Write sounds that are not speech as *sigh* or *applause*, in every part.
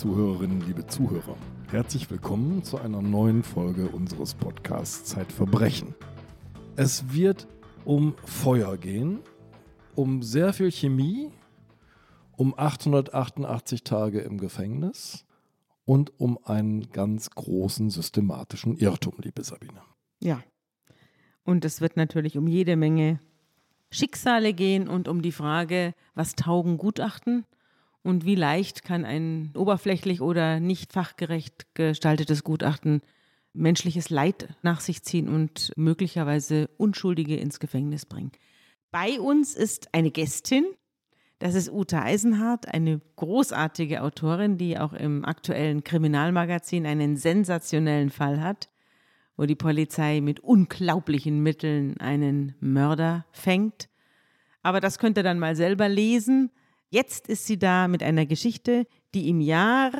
Liebe Zuhörerinnen, liebe Zuhörer, herzlich willkommen zu einer neuen Folge unseres Podcasts Zeitverbrechen. Es wird um Feuer gehen, um sehr viel Chemie, um 888 Tage im Gefängnis und um einen ganz großen systematischen Irrtum, liebe Sabine. Ja. Und es wird natürlich um jede Menge Schicksale gehen und um die Frage, was taugen Gutachten und wie leicht kann ein oberflächlich oder nicht fachgerecht gestaltetes Gutachten menschliches Leid nach sich ziehen und möglicherweise Unschuldige ins Gefängnis bringen. Bei uns ist eine Gästin, das ist Uta Eisenhardt, eine großartige Autorin, die auch im aktuellen Kriminalmagazin einen sensationellen Fall hat, wo die Polizei mit unglaublichen Mitteln einen Mörder fängt. Aber das könnt ihr dann mal selber lesen. Jetzt ist sie da mit einer Geschichte, die im Jahr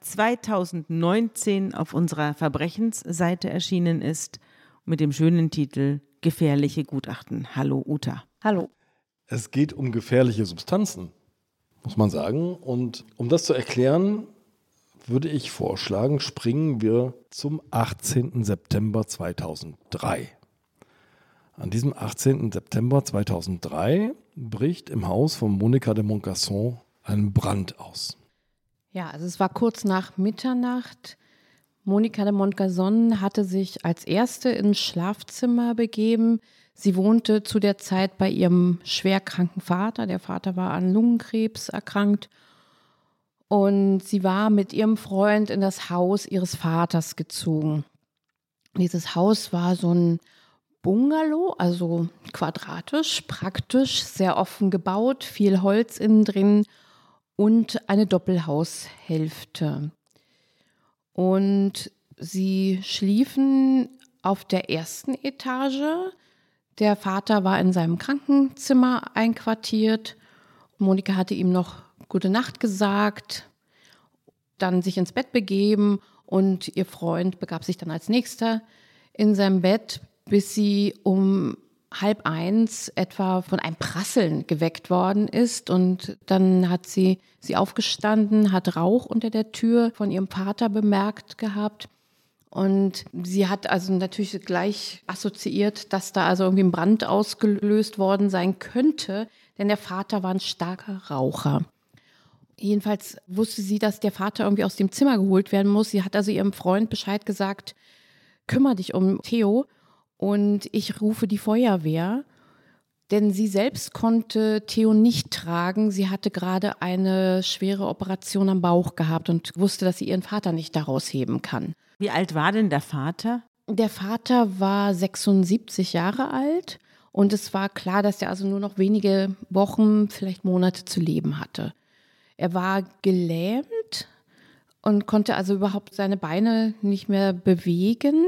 2019 auf unserer Verbrechensseite erschienen ist, mit dem schönen Titel Gefährliche Gutachten. Hallo Uta. Hallo. Es geht um gefährliche Substanzen, muss man sagen. Und um das zu erklären, würde ich vorschlagen, springen wir zum 18. September 2003. An diesem 18. September 2003 bricht im Haus von Monika de Moncasson ein Brand aus. Ja, also es war kurz nach Mitternacht. Monika de Montgazon hatte sich als erste ins Schlafzimmer begeben. Sie wohnte zu der Zeit bei ihrem schwerkranken Vater. Der Vater war an Lungenkrebs erkrankt. Und sie war mit ihrem Freund in das Haus ihres Vaters gezogen. Dieses Haus war so ein Bungalow, also quadratisch, praktisch, sehr offen gebaut, viel Holz innen drin und eine Doppelhaushälfte. Und sie schliefen auf der ersten Etage. Der Vater war in seinem Krankenzimmer einquartiert. Monika hatte ihm noch gute Nacht gesagt, dann sich ins Bett begeben und ihr Freund begab sich dann als nächster in sein Bett, bis sie um halb eins etwa von einem Prasseln geweckt worden ist. Und dann hat sie sie aufgestanden, hat Rauch unter der Tür von ihrem Vater bemerkt gehabt. Und sie hat also natürlich gleich assoziiert, dass da also irgendwie ein Brand ausgelöst worden sein könnte, denn der Vater war ein starker Raucher. Jedenfalls wusste sie, dass der Vater irgendwie aus dem Zimmer geholt werden muss. Sie hat also ihrem Freund Bescheid gesagt, kümmere dich um Theo und ich rufe die Feuerwehr, denn sie selbst konnte Theo nicht tragen. Sie hatte gerade eine schwere Operation am Bauch gehabt und wusste, dass sie ihren Vater nicht daraus heben kann. Wie alt war denn der Vater? Der Vater war 76 Jahre alt und es war klar, dass er also nur noch wenige Wochen, vielleicht Monate zu leben hatte. Er war gelähmt und konnte also überhaupt seine Beine nicht mehr bewegen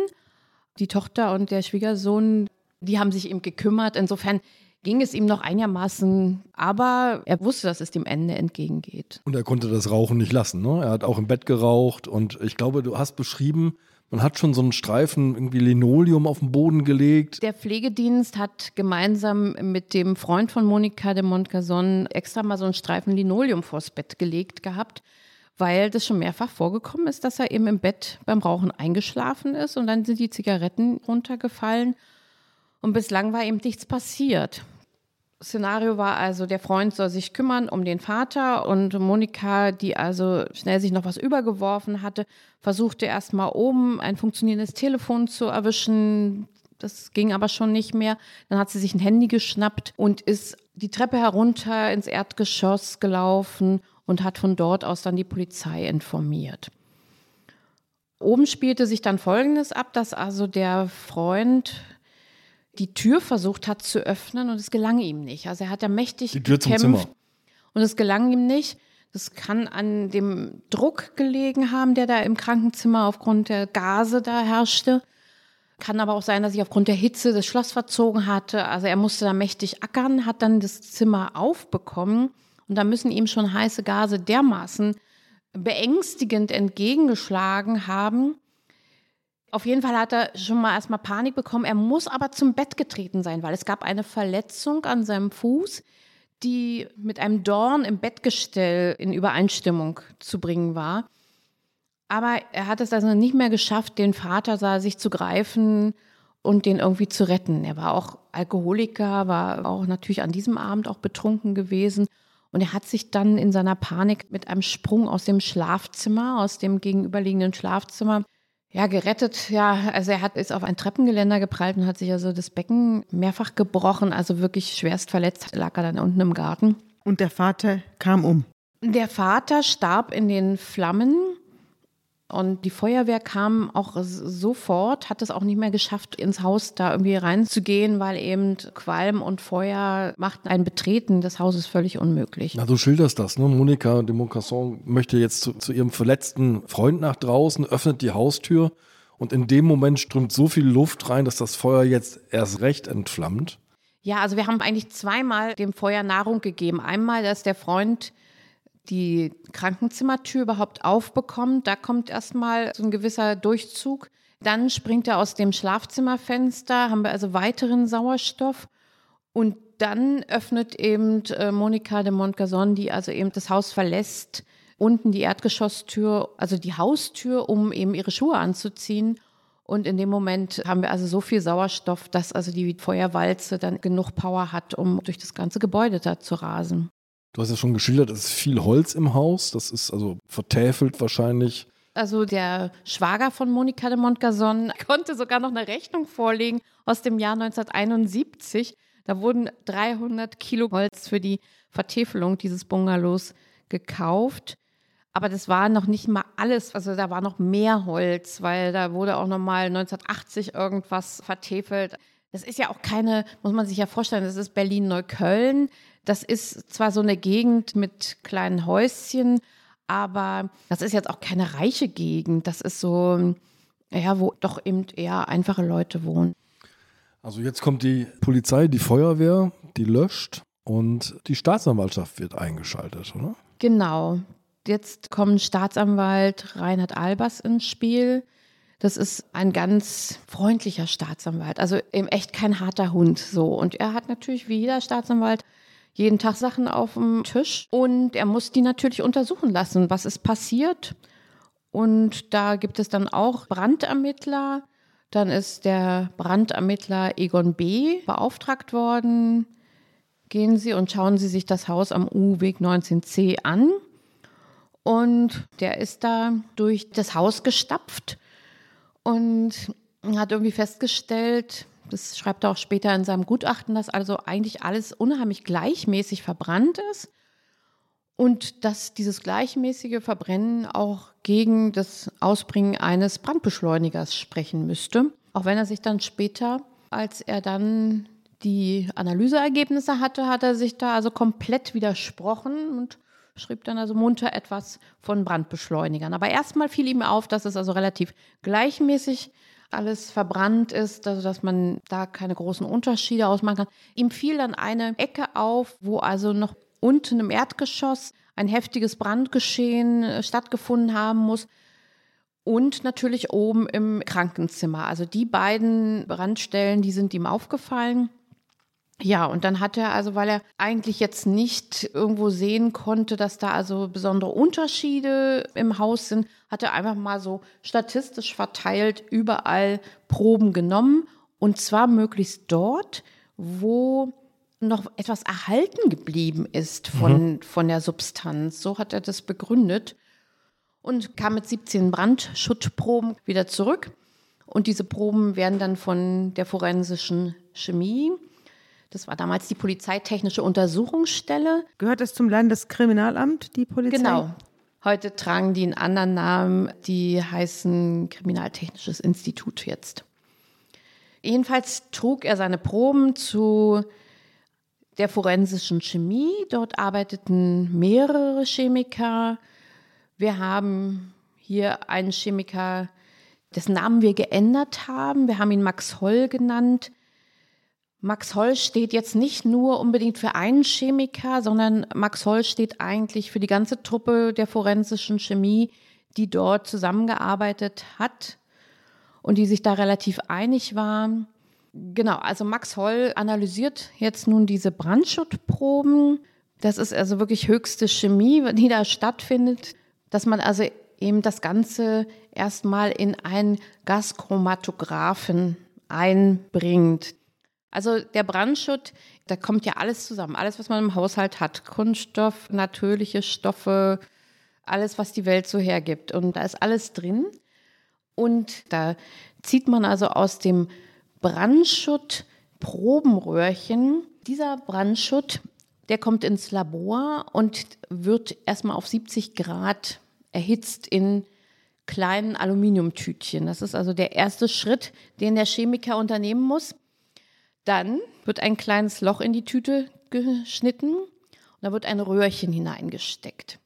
die Tochter und der Schwiegersohn, die haben sich ihm gekümmert. Insofern ging es ihm noch einigermaßen, aber er wusste, dass es dem Ende entgegengeht. Und er konnte das Rauchen nicht lassen. Ne? Er hat auch im Bett geraucht und ich glaube, du hast beschrieben, man hat schon so einen Streifen irgendwie Linoleum auf den Boden gelegt. Der Pflegedienst hat gemeinsam mit dem Freund von Monika de Montcazon extra mal so einen Streifen Linoleum vors Bett gelegt gehabt weil das schon mehrfach vorgekommen ist, dass er eben im Bett beim Rauchen eingeschlafen ist und dann sind die Zigaretten runtergefallen und bislang war eben nichts passiert. Szenario war also, der Freund soll sich kümmern um den Vater und Monika, die also schnell sich noch was übergeworfen hatte, versuchte erst mal oben ein funktionierendes Telefon zu erwischen. Das ging aber schon nicht mehr. Dann hat sie sich ein Handy geschnappt und ist die Treppe herunter ins Erdgeschoss gelaufen und hat von dort aus dann die Polizei informiert. Oben spielte sich dann Folgendes ab, dass also der Freund die Tür versucht hat zu öffnen und es gelang ihm nicht. Also er hat ja mächtig die Tür gekämpft zum Zimmer. und es gelang ihm nicht. Das kann an dem Druck gelegen haben, der da im Krankenzimmer aufgrund der Gase da herrschte. Kann aber auch sein, dass sich aufgrund der Hitze das Schloss verzogen hatte. Also er musste da mächtig ackern, hat dann das Zimmer aufbekommen und da müssen ihm schon heiße Gase dermaßen beängstigend entgegengeschlagen haben. Auf jeden Fall hat er schon mal erstmal Panik bekommen. Er muss aber zum Bett getreten sein, weil es gab eine Verletzung an seinem Fuß, die mit einem Dorn im Bettgestell in Übereinstimmung zu bringen war. Aber er hat es also nicht mehr geschafft, den Vater sah, sich zu greifen und den irgendwie zu retten. Er war auch Alkoholiker, war auch natürlich an diesem Abend auch betrunken gewesen. Und er hat sich dann in seiner Panik mit einem Sprung aus dem Schlafzimmer, aus dem gegenüberliegenden Schlafzimmer, ja, gerettet. Ja, also er hat, ist auf ein Treppengeländer geprallt und hat sich also das Becken mehrfach gebrochen, also wirklich schwerst verletzt, lag er dann unten im Garten. Und der Vater kam um. Der Vater starb in den Flammen und die Feuerwehr kam auch sofort, hat es auch nicht mehr geschafft, ins Haus da irgendwie reinzugehen, weil eben Qualm und Feuer machten ein Betreten des Hauses völlig unmöglich. Na, du schilderst das, ne? Monika de Moncasson möchte jetzt zu, zu ihrem verletzten Freund nach draußen, öffnet die Haustür und in dem Moment strömt so viel Luft rein, dass das Feuer jetzt erst recht entflammt. Ja, also wir haben eigentlich zweimal dem Feuer Nahrung gegeben. Einmal, dass der Freund die Krankenzimmertür überhaupt aufbekommt. Da kommt erstmal so ein gewisser Durchzug. Dann springt er aus dem Schlafzimmerfenster, haben wir also weiteren Sauerstoff. Und dann öffnet eben äh, Monika de Montgazon, die also eben das Haus verlässt, unten die Erdgeschosstür, also die Haustür, um eben ihre Schuhe anzuziehen. Und in dem Moment haben wir also so viel Sauerstoff, dass also die Feuerwalze dann genug Power hat, um durch das ganze Gebäude da zu rasen. Du hast ja schon geschildert, es ist viel Holz im Haus. Das ist also vertäfelt wahrscheinlich. Also der Schwager von Monika de Montgazon *laughs* konnte sogar noch eine Rechnung vorlegen aus dem Jahr 1971. Da wurden 300 Kilo Holz für die Vertäfelung dieses Bungalows gekauft. Aber das war noch nicht mal alles. Also da war noch mehr Holz, weil da wurde auch noch mal 1980 irgendwas vertäfelt. Das ist ja auch keine, muss man sich ja vorstellen, das ist Berlin-Neukölln. Das ist zwar so eine Gegend mit kleinen Häuschen, aber das ist jetzt auch keine reiche Gegend. Das ist so, ja, wo doch eben eher einfache Leute wohnen. Also jetzt kommt die Polizei, die Feuerwehr, die löscht und die Staatsanwaltschaft wird eingeschaltet, oder? Genau. Jetzt kommt Staatsanwalt Reinhard Albers ins Spiel. Das ist ein ganz freundlicher Staatsanwalt, also eben echt kein harter Hund so. Und er hat natürlich wie jeder Staatsanwalt jeden Tag Sachen auf dem Tisch und er muss die natürlich untersuchen lassen, was ist passiert. Und da gibt es dann auch Brandermittler. Dann ist der Brandermittler Egon B. beauftragt worden. Gehen Sie und schauen Sie sich das Haus am U-Weg 19c an. Und der ist da durch das Haus gestapft und hat irgendwie festgestellt, das schreibt er auch später in seinem Gutachten, dass also eigentlich alles unheimlich gleichmäßig verbrannt ist und dass dieses gleichmäßige Verbrennen auch gegen das Ausbringen eines Brandbeschleunigers sprechen müsste. Auch wenn er sich dann später, als er dann die Analyseergebnisse hatte, hat er sich da also komplett widersprochen und schrieb dann also munter etwas von Brandbeschleunigern. Aber erstmal fiel ihm auf, dass es also relativ gleichmäßig alles verbrannt ist, also dass man da keine großen Unterschiede ausmachen kann. Ihm fiel dann eine Ecke auf, wo also noch unten im Erdgeschoss ein heftiges Brandgeschehen äh, stattgefunden haben muss. Und natürlich oben im Krankenzimmer. Also die beiden Brandstellen, die sind ihm aufgefallen. Ja, und dann hat er also, weil er eigentlich jetzt nicht irgendwo sehen konnte, dass da also besondere Unterschiede im Haus sind, hat er einfach mal so statistisch verteilt überall Proben genommen und zwar möglichst dort, wo noch etwas erhalten geblieben ist von, mhm. von der Substanz. So hat er das begründet und kam mit 17 Brandschuttproben wieder zurück. Und diese Proben werden dann von der forensischen Chemie das war damals die Polizeitechnische Untersuchungsstelle. Gehört das zum Landeskriminalamt, die Polizei? Genau. Heute tragen die einen anderen Namen, die heißen Kriminaltechnisches Institut jetzt. Jedenfalls trug er seine Proben zu der forensischen Chemie. Dort arbeiteten mehrere Chemiker. Wir haben hier einen Chemiker, dessen Namen wir geändert haben. Wir haben ihn Max Holl genannt. Max Holl steht jetzt nicht nur unbedingt für einen Chemiker, sondern Max Holl steht eigentlich für die ganze Truppe der forensischen Chemie, die dort zusammengearbeitet hat und die sich da relativ einig war. Genau, also Max Holl analysiert jetzt nun diese Brandschuttproben. Das ist also wirklich höchste Chemie, die da stattfindet, dass man also eben das Ganze erstmal in einen Gaschromatographen einbringt. Also der Brandschutt, da kommt ja alles zusammen, alles, was man im Haushalt hat, Kunststoff, natürliche Stoffe, alles, was die Welt so hergibt. Und da ist alles drin. Und da zieht man also aus dem Brandschutt Probenröhrchen. Dieser Brandschutt, der kommt ins Labor und wird erstmal auf 70 Grad erhitzt in kleinen Aluminiumtütchen. Das ist also der erste Schritt, den der Chemiker unternehmen muss. Dann wird ein kleines Loch in die Tüte geschnitten und da wird ein Röhrchen hineingesteckt.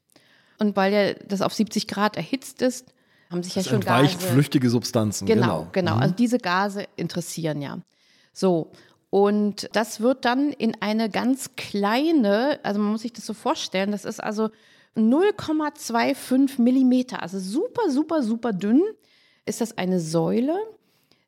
Und weil ja das auf 70 Grad erhitzt ist, haben sich das ja schon entweicht Gase. flüchtige Substanzen. Genau, Genau. genau. Also diese Gase interessieren ja. So. Und das wird dann in eine ganz kleine, also man muss sich das so vorstellen, das ist also 0,25 Millimeter, also super, super, super dünn, ist das eine Säule.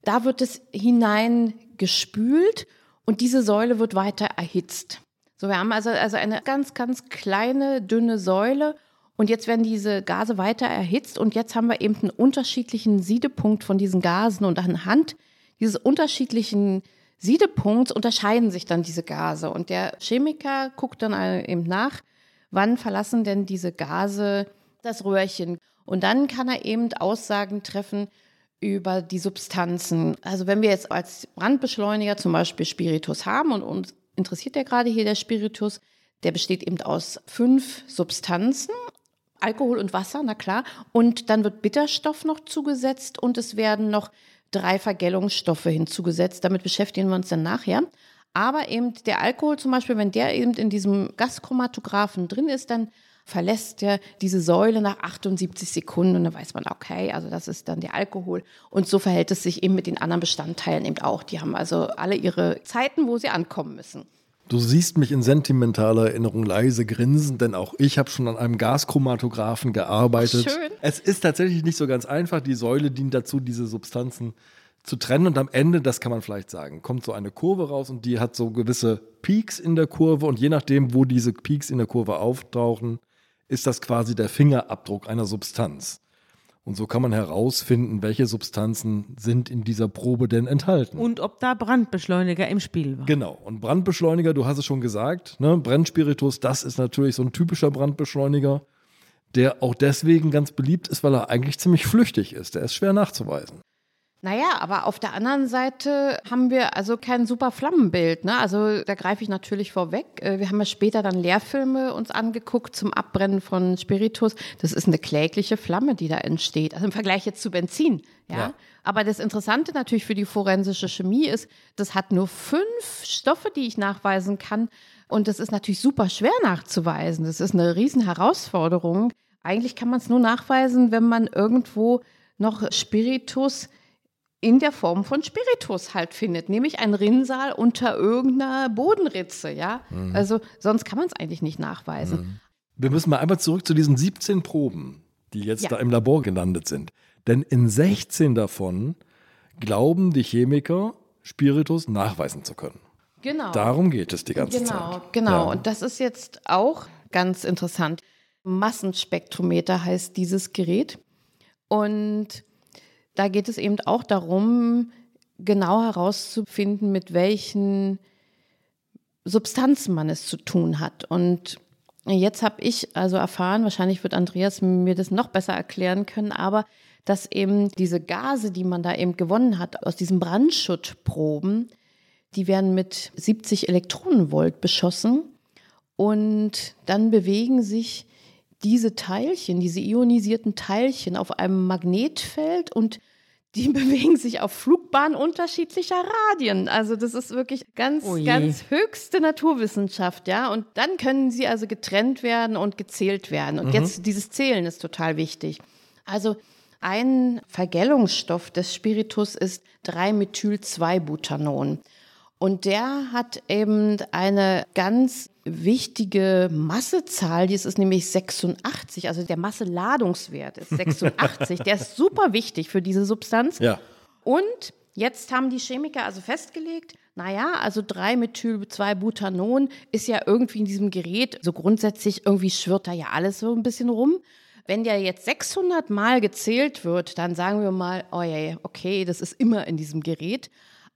Da wird es hineingespült und diese Säule wird weiter erhitzt. So, wir haben also, also eine ganz, ganz kleine, dünne Säule und jetzt werden diese Gase weiter erhitzt und jetzt haben wir eben einen unterschiedlichen Siedepunkt von diesen Gasen und anhand dieses unterschiedlichen Siedepunkts unterscheiden sich dann diese Gase und der Chemiker guckt dann eben nach, wann verlassen denn diese Gase das Röhrchen und dann kann er eben Aussagen treffen über die Substanzen. Also wenn wir jetzt als Brandbeschleuniger zum Beispiel Spiritus haben und uns interessiert ja gerade hier der Spiritus, der besteht eben aus fünf Substanzen Alkohol und Wasser, na klar. Und dann wird Bitterstoff noch zugesetzt und es werden noch drei Vergällungsstoffe hinzugesetzt. Damit beschäftigen wir uns dann nachher. Aber eben der Alkohol zum Beispiel, wenn der eben in diesem Gaschromatographen drin ist, dann verlässt er diese Säule nach 78 Sekunden und dann weiß man, okay, also das ist dann der Alkohol. Und so verhält es sich eben mit den anderen Bestandteilen eben auch. Die haben also alle ihre Zeiten, wo sie ankommen müssen. Du siehst mich in sentimentaler Erinnerung leise grinsen, denn auch ich habe schon an einem Gaschromatographen gearbeitet. Schön. Es ist tatsächlich nicht so ganz einfach. Die Säule dient dazu, diese Substanzen zu trennen. Und am Ende, das kann man vielleicht sagen, kommt so eine Kurve raus und die hat so gewisse Peaks in der Kurve. Und je nachdem, wo diese Peaks in der Kurve auftauchen, ist das quasi der Fingerabdruck einer Substanz. Und so kann man herausfinden, welche Substanzen sind in dieser Probe denn enthalten. Und ob da Brandbeschleuniger im Spiel war. Genau. Und Brandbeschleuniger, du hast es schon gesagt, ne? Brennspiritus, das ist natürlich so ein typischer Brandbeschleuniger, der auch deswegen ganz beliebt ist, weil er eigentlich ziemlich flüchtig ist. Der ist schwer nachzuweisen. Naja, aber auf der anderen Seite haben wir also kein super Flammenbild. Ne? Also da greife ich natürlich vorweg. Äh, Wir haben ja später dann Lehrfilme uns angeguckt zum Abbrennen von Spiritus. Das ist eine klägliche Flamme, die da entsteht. Also im Vergleich jetzt zu Benzin. Ja? Ja. Aber das Interessante natürlich für die forensische Chemie ist, das hat nur fünf Stoffe, die ich nachweisen kann. Und das ist natürlich super schwer nachzuweisen. Das ist eine Riesenherausforderung. Eigentlich kann man es nur nachweisen, wenn man irgendwo noch Spiritus in der Form von Spiritus halt findet, nämlich ein Rinnsal unter irgendeiner Bodenritze, ja. Also sonst kann man es eigentlich nicht nachweisen. Wir müssen mal einmal zurück zu diesen 17 Proben, die jetzt Ja. da im Labor gelandet sind. Denn in 16 davon glauben die Chemiker, Spiritus nachweisen zu können. Genau. Darum geht es die ganze genau, Zeit. genau. Ja. Und das ist jetzt auch ganz interessant. Massenspektrometer heißt dieses Gerät. Und da geht es eben auch darum, genau herauszufinden, mit welchen Substanzen man es zu tun hat. Und jetzt habe ich also erfahren, wahrscheinlich wird Andreas mir das noch besser erklären können, aber dass eben diese Gase, die man da eben gewonnen hat aus diesen Brandschuttproben, die werden mit 70 Elektronenvolt beschossen und dann bewegen sich diese Teilchen, diese ionisierten Teilchen auf einem Magnetfeld und die *laughs* bewegen sich auf Flugbahnen unterschiedlicher Radien. Also das ist wirklich ganz, Oh ganz höchste Naturwissenschaft, ja. Und dann können sie also getrennt werden und gezählt werden. Und jetzt dieses Zählen ist total wichtig. Also ein Vergällungsstoff des Spiritus ist 3-Methyl-2-Butanon. Und der hat eben eine ganz wichtige Massezahl, die ist nämlich 86, also der Masseladungswert ist 86, der ist super wichtig für diese Substanz. ja. Und Jetzt haben die Chemiker also festgelegt, naja, also 3-Methyl-2-Butanon ist ja irgendwie in diesem Gerät, so grundsätzlich irgendwie schwirrt da ja alles so ein bisschen rum. Wenn der jetzt 600 Mal gezählt wird, dann sagen wir mal, oh ja, okay, das ist immer in diesem Gerät.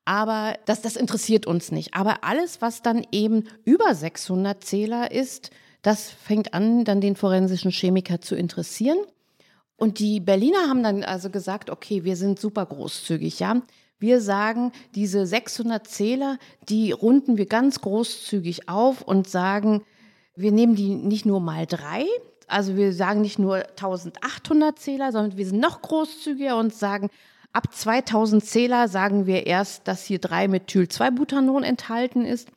Aber das, das interessiert uns nicht. Aber alles, was dann eben über 600 Zähler ist, das fängt an, dann den forensischen Chemiker zu interessieren. Und die Berliner haben dann also gesagt, okay, wir sind super großzügig, ja. Wir sagen, diese 600 Zähler, die runden wir ganz großzügig auf und sagen, wir nehmen die nicht nur mal drei, also wir sagen nicht nur 1800 Zähler, sondern wir sind noch großzügiger und sagen, ab 2000 Zähler sagen wir erst, dass hier 3-Methyl-2-Butanon enthalten ist.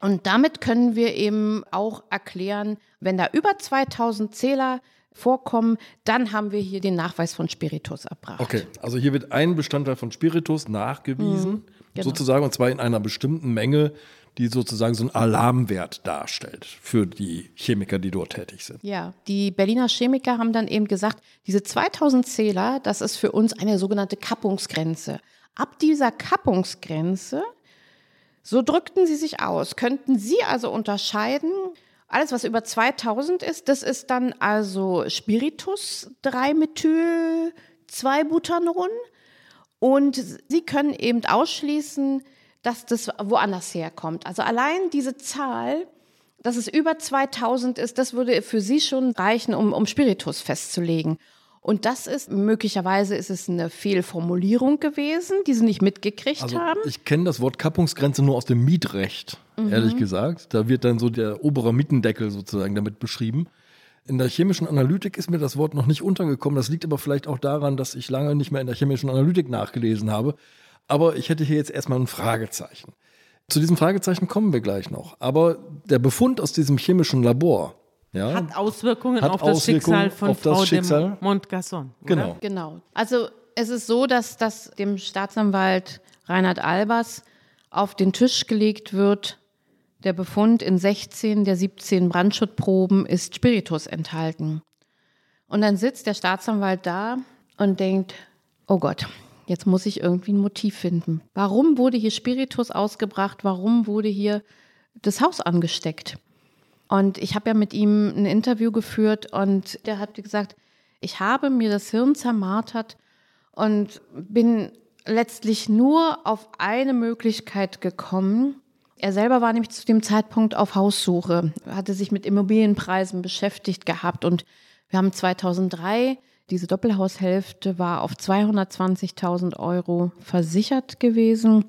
Und damit können wir eben auch erklären, wenn da über 2000 Zähler vorkommen, dann haben wir hier den Nachweis von Spiritus erbracht. Okay, also hier wird ein Bestandteil von Spiritus nachgewiesen, mhm, genau. sozusagen, und zwar in einer bestimmten Menge, die sozusagen so einen Alarmwert darstellt für die Chemiker, die dort tätig sind. Ja, die Berliner Chemiker haben dann eben gesagt, diese 2000 Zähler, das ist für uns eine sogenannte Kappungsgrenze. Ab dieser Kappungsgrenze, so drückten sie sich aus, könnten sie also unterscheiden, alles, was über 2000 ist, das ist dann also Spiritus 3-Methyl 2-Butanon. Und Sie können eben ausschließen, dass das woanders herkommt. Also allein diese Zahl, dass es über 2000 ist, das würde für Sie schon reichen, um, um Spiritus festzulegen. Und das ist, möglicherweise ist es eine Fehlformulierung gewesen, die sie nicht mitgekriegt also, haben. Ich kenne das Wort Kappungsgrenze nur aus dem Mietrecht, mhm. ehrlich gesagt. Da wird dann so der obere Mietendeckel sozusagen damit beschrieben. In der chemischen Analytik ist mir das Wort noch nicht untergekommen. Das liegt aber vielleicht auch daran, dass ich lange nicht mehr in der chemischen Analytik nachgelesen habe. Aber ich hätte hier jetzt erstmal ein Fragezeichen. Zu diesem Fragezeichen kommen wir gleich noch. Aber der Befund aus diesem chemischen Labor, ja, hat Auswirkungen hat auf das Auswirkungen Schicksal von Frau Schicksal. de Montgasson. Genau. genau. Also es ist so, dass das dem Staatsanwalt Reinhard Albers auf den Tisch gelegt wird. Der Befund in 16 der 17 Brandschutzproben ist Spiritus enthalten. Und dann sitzt der Staatsanwalt da und denkt, oh Gott, jetzt muss ich irgendwie ein Motiv finden. Warum wurde hier Spiritus ausgebracht? Warum wurde hier das Haus angesteckt? Und ich habe ja mit ihm ein Interview geführt und der hat gesagt, ich habe mir das Hirn zermartert und bin letztlich nur auf eine Möglichkeit gekommen. Er selber war nämlich zu dem Zeitpunkt auf Haussuche, hatte sich mit Immobilienpreisen beschäftigt gehabt und wir haben 2003 diese Doppelhaushälfte war auf 220.000 Euro versichert gewesen.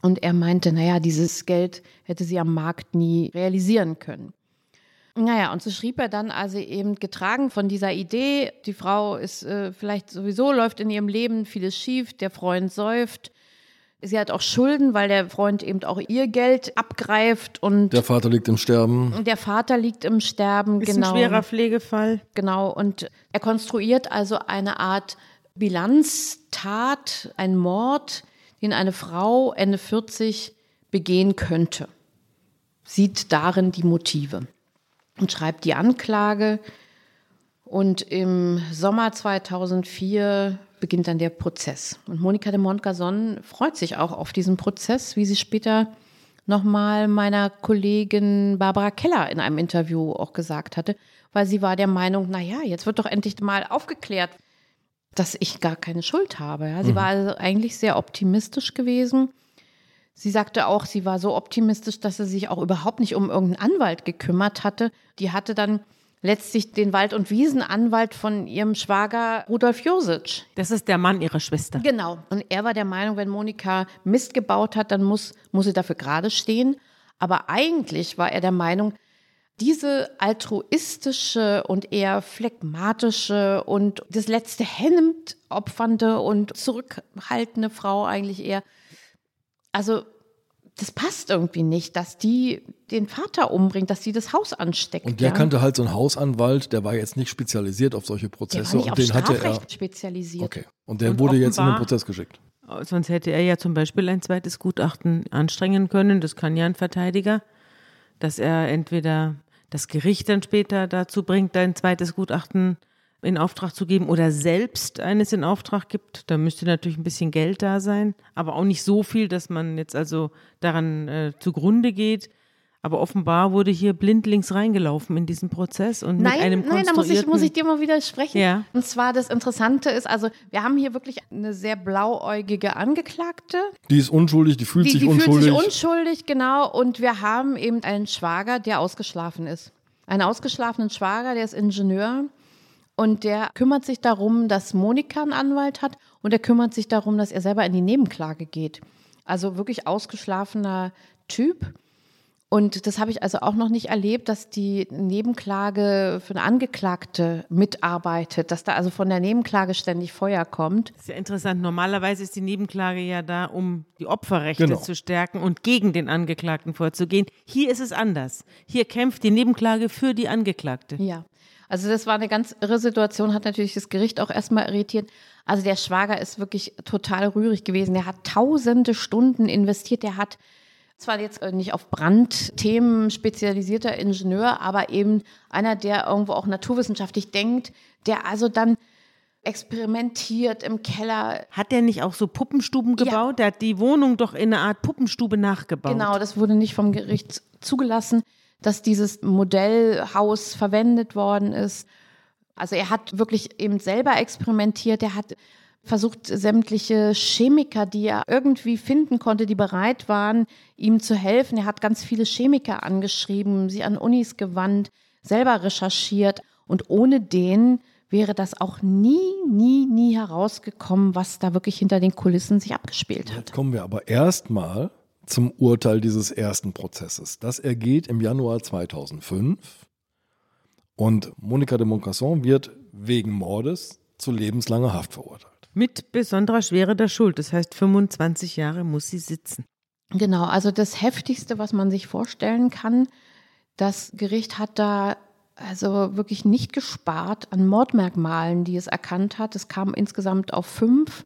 Und er meinte, naja, dieses Geld hätte sie am Markt nie realisieren können. Naja, und so schrieb er dann also eben getragen von dieser Idee, die Frau ist äh, vielleicht sowieso, läuft in ihrem Leben vieles schief, der Freund säuft. Sie hat auch Schulden, weil der Freund eben auch ihr Geld abgreift und. Der Vater liegt im Sterben. Der Vater liegt im Sterben, ist genau. Ein schwerer Pflegefall. Genau. Und er konstruiert also eine Art Bilanztat, ein Mord, den eine Frau Ende 40 begehen könnte. Sieht darin die Motive und schreibt die Anklage. Und im Sommer 2004 beginnt dann der Prozess. Und Monika de Montgazon freut sich auch auf diesen Prozess, wie sie später nochmal meiner Kollegin Barbara Keller in einem Interview auch gesagt hatte, weil sie war der Meinung, na ja, jetzt wird doch endlich mal aufgeklärt, dass ich gar keine Schuld habe. Ja. Sie mhm. war also eigentlich sehr optimistisch gewesen. Sie sagte auch, sie war so optimistisch, dass sie sich auch überhaupt nicht um irgendeinen Anwalt gekümmert hatte. Die hatte dann letztlich den Wald- und Wiesenanwalt von ihrem Schwager Rudolf Josic. Das ist der Mann ihrer Schwester. Genau. Und er war der Meinung, wenn Monika Mist gebaut hat, dann muss, muss sie dafür gerade stehen. Aber eigentlich war er der Meinung, diese altruistische und eher phlegmatische und das letzte Hemd opfernde und zurückhaltende Frau eigentlich eher, also das passt irgendwie nicht, dass die den Vater umbringt, dass die das Haus ansteckt. Und der ja. kannte halt so einen Hausanwalt, der war jetzt nicht spezialisiert auf solche Prozesse. Der war nicht und auf den hatte er spezialisiert. Okay. Und der und wurde jetzt in den Prozess geschickt. Sonst hätte er ja zum Beispiel ein zweites Gutachten anstrengen können. Das kann ja ein Verteidiger, dass er entweder das Gericht dann später dazu bringt, ein zweites Gutachten in Auftrag zu geben oder selbst eines in Auftrag gibt. Da müsste natürlich ein bisschen Geld da sein, aber auch nicht so viel, dass man jetzt also daran äh, zugrunde geht. Aber offenbar wurde hier blindlings reingelaufen in diesen Prozess und nein, mit einem Nein, da muss ich, muss ich dir mal widersprechen. Ja. Und zwar das Interessante ist, also wir haben hier wirklich eine sehr blauäugige Angeklagte. Die ist unschuldig, die fühlt Die, sich die fühlt unschuldig. sich unschuldig, genau. Und wir haben eben einen Schwager, der ausgeschlafen ist. Einen ausgeschlafenen Schwager, der ist Ingenieur. Und der kümmert sich darum, dass Monika einen Anwalt hat. Und er kümmert sich darum, dass er selber in die Nebenklage geht. Also wirklich ausgeschlafener Typ. Und das habe ich also auch noch nicht erlebt, dass die Nebenklage für eine Angeklagte mitarbeitet, dass da also von der Nebenklage ständig Feuer kommt. Das ist ja interessant. Normalerweise ist die Nebenklage ja da, um die Opferrechte Genau. zu stärken und gegen den Angeklagten vorzugehen. Hier ist es anders. Hier kämpft die Nebenklage für die Angeklagte. Ja. Also das war eine ganz irre Situation, hat natürlich das Gericht auch erstmal irritiert. Also der Schwager ist wirklich total rührig gewesen. Der hat tausende Stunden investiert. Der hat zwar jetzt äh, nicht auf Brandthemen spezialisierter Ingenieur, aber eben einer, der irgendwo auch naturwissenschaftlich denkt, der also dann experimentiert im Keller. Hat der nicht auch so Puppenstuben Ja. gebaut? Der hat die Wohnung doch in eine Art Puppenstube nachgebaut. Genau, das wurde nicht vom Gericht zugelassen, dass dieses Modellhaus verwendet worden ist. Also er hat wirklich eben selber experimentiert. Er hat versucht, sämtliche Chemiker, die er irgendwie finden konnte, die bereit waren, ihm zu helfen. Er hat ganz viele Chemiker angeschrieben, sie an Unis gewandt, selber recherchiert. Und ohne den wäre das auch nie, nie, nie herausgekommen, was da wirklich hinter den Kulissen sich abgespielt hat. Jetzt kommen wir aber erstmal zum Urteil dieses ersten Prozesses. Das ergeht im Januar 2005 und Monika de Moncasson wird wegen Mordes zu lebenslanger Haft verurteilt. Mit besonderer Schwere der Schuld. Das heißt, 25 Jahre muss sie sitzen. Genau, also das Heftigste, was man sich vorstellen kann, das Gericht hat da also wirklich nicht gespart an Mordmerkmalen, die es erkannt hat. Es kam insgesamt auf fünf.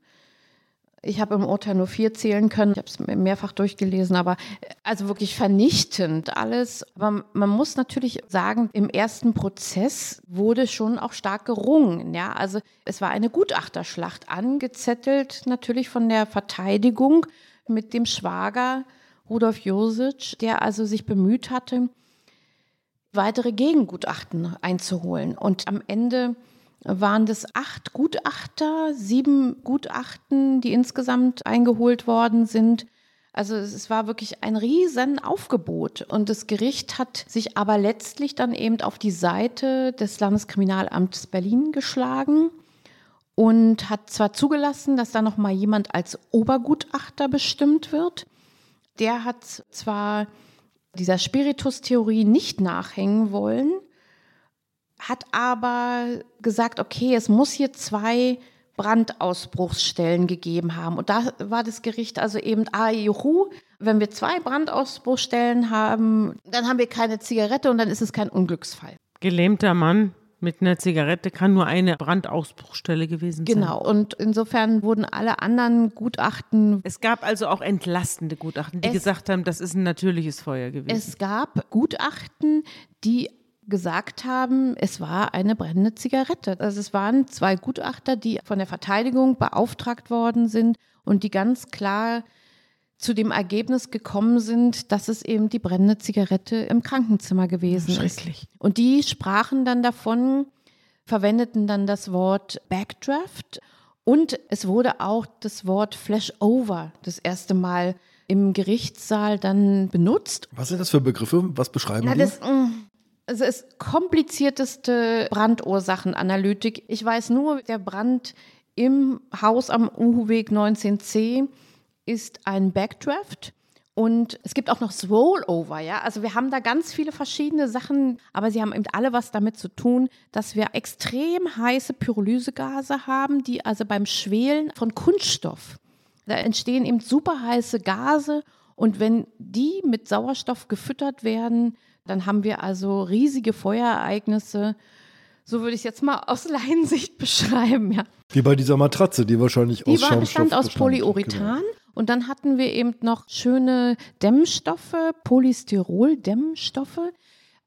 Ich habe im Urteil nur vier zählen können. Ich habe es mehrfach durchgelesen, aber äh, also wirklich vernichtend alles. Aber man muss natürlich sagen, im ersten Prozess wurde schon auch stark gerungen. Ja, also es war eine Gutachterschlacht angezettelt, natürlich von der Verteidigung mit dem Schwager Rudolf Josic, der also sich bemüht hatte, weitere Gegengutachten einzuholen. Und am Ende waren das acht Gutachter, sieben Gutachten, die insgesamt eingeholt worden sind. Also es war wirklich ein riesen Aufgebot. Und das Gericht hat sich aber letztlich dann eben auf die Seite des Landeskriminalamts Berlin geschlagen und hat zwar zugelassen, dass da noch mal jemand als Obergutachter bestimmt wird. Der hat zwar dieser Spiritus-Theorie nicht nachhängen wollen, hat aber gesagt, okay, es muss hier zwei Brandausbruchsstellen gegeben haben. Und da war das Gericht also eben, ah, juhu, wenn wir zwei Brandausbruchsstellen haben, dann haben wir keine Zigarette und dann ist es kein Unglücksfall. Gelähmter Mann mit einer Zigarette kann nur eine Brandausbruchstelle gewesen sein. Genau. Und insofern wurden alle anderen Gutachten Es gab also auch entlastende Gutachten, die Es- gesagt haben, das ist ein natürliches Feuer gewesen. Es gab Gutachten, die gesagt haben, es war eine brennende Zigarette. Also es waren zwei Gutachter, die von der Verteidigung beauftragt worden sind und die ganz klar zu dem Ergebnis gekommen sind, dass es eben die brennende Zigarette im Krankenzimmer gewesen ist. Schrecklich. Und die sprachen dann davon, verwendeten dann das Wort Backdraft und es wurde auch das Wort Flashover das erste Mal im Gerichtssaal dann benutzt. Was sind das für Begriffe? Was beschreiben Na, die? das, mm, es ist komplizierteste Brandursachenanalytik. Ich weiß nur, der Brand im Haus am Uhuweg 19c ist ein Backdraft. Und es gibt auch noch das Rollover, ja. Also wir haben da ganz viele verschiedene Sachen, aber sie haben eben alle was damit zu tun, dass wir extrem heiße Pyrolysegase haben, die also beim Schwelen von Kunststoff, da entstehen eben super heiße Gase und wenn die mit Sauerstoff gefüttert werden, dann haben wir also riesige Feuerereignisse. So würde ich es jetzt mal aus *laughs* Laiensicht beschreiben, ja. Wie bei dieser Matratze, die wahrscheinlich Die aus war, Schaumstoff bestand aus bestand. Polyurethan. Genau. Und dann hatten wir eben noch schöne Dämmstoffe, Polystyrol-Dämmstoffe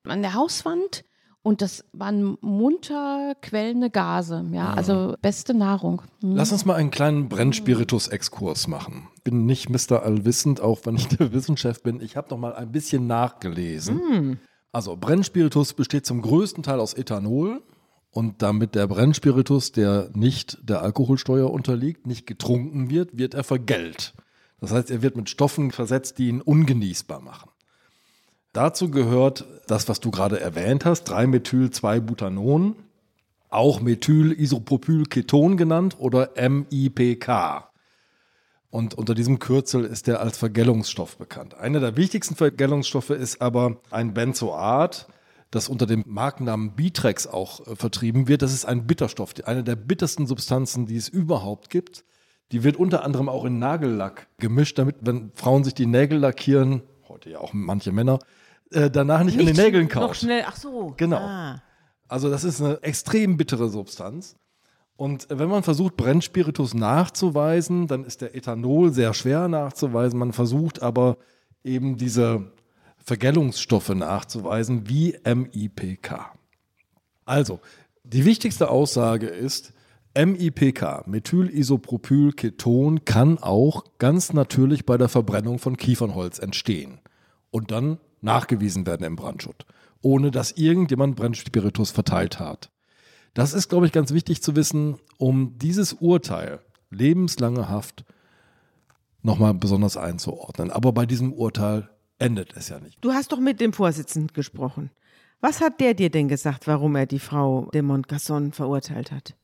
an der Hauswand. Und das waren munter quellende Gase, ja, also beste Nahrung. Mhm. Lass uns mal einen kleinen Brennspiritus-Exkurs machen. Bin nicht Mr. Allwissend, auch wenn ich der *laughs* Wissenschef bin. Ich habe noch mal ein bisschen nachgelesen. Also Brennspiritus besteht zum größten Teil aus Ethanol und damit der Brennspiritus, der nicht der Alkoholsteuer unterliegt, nicht getrunken wird, wird er vergällt. Das heißt, er wird mit Stoffen versetzt, die ihn ungenießbar machen. Dazu gehört das, was du gerade erwähnt hast, 3-Methyl-2-Butanon, auch Methylisopropylketon genannt oder MIPK. Und unter diesem Kürzel ist er als Vergällungsstoff bekannt. Einer der wichtigsten Vergällungsstoffe ist aber ein Benzoat, das unter dem Markennamen Bitrex auch äh, vertrieben wird. Das ist ein Bitterstoff, eine der bittersten Substanzen, die es überhaupt gibt. Die wird unter anderem auch in Nagellack gemischt, damit, wenn Frauen sich die Nägel lackieren, heute ja auch manche Männer, äh, danach nicht, an den Nägeln Noch kaut. schnell, ach so. Genau. Ah. Also das ist eine extrem bittere Substanz. Und wenn man versucht, Brennspiritus nachzuweisen, dann ist der Ethanol sehr schwer nachzuweisen. Man versucht aber eben diese Vergällungsstoffe nachzuweisen, wie MIPK. Also, die wichtigste Aussage ist, MIPK, Methylisopropylketon, kann auch ganz natürlich bei der Verbrennung von Kiefernholz entstehen und dann nachgewiesen werden im Brandschutt, ohne dass irgendjemand Brennspiritus verteilt hat. Das ist, glaube ich, ganz wichtig zu wissen, um dieses Urteil, lebenslange Haft, nochmal besonders einzuordnen. Aber bei diesem Urteil endet es ja nicht. Du hast doch mit dem Vorsitzenden gesprochen. Was hat der dir denn gesagt, warum er die Frau de Montgasson verurteilt hat?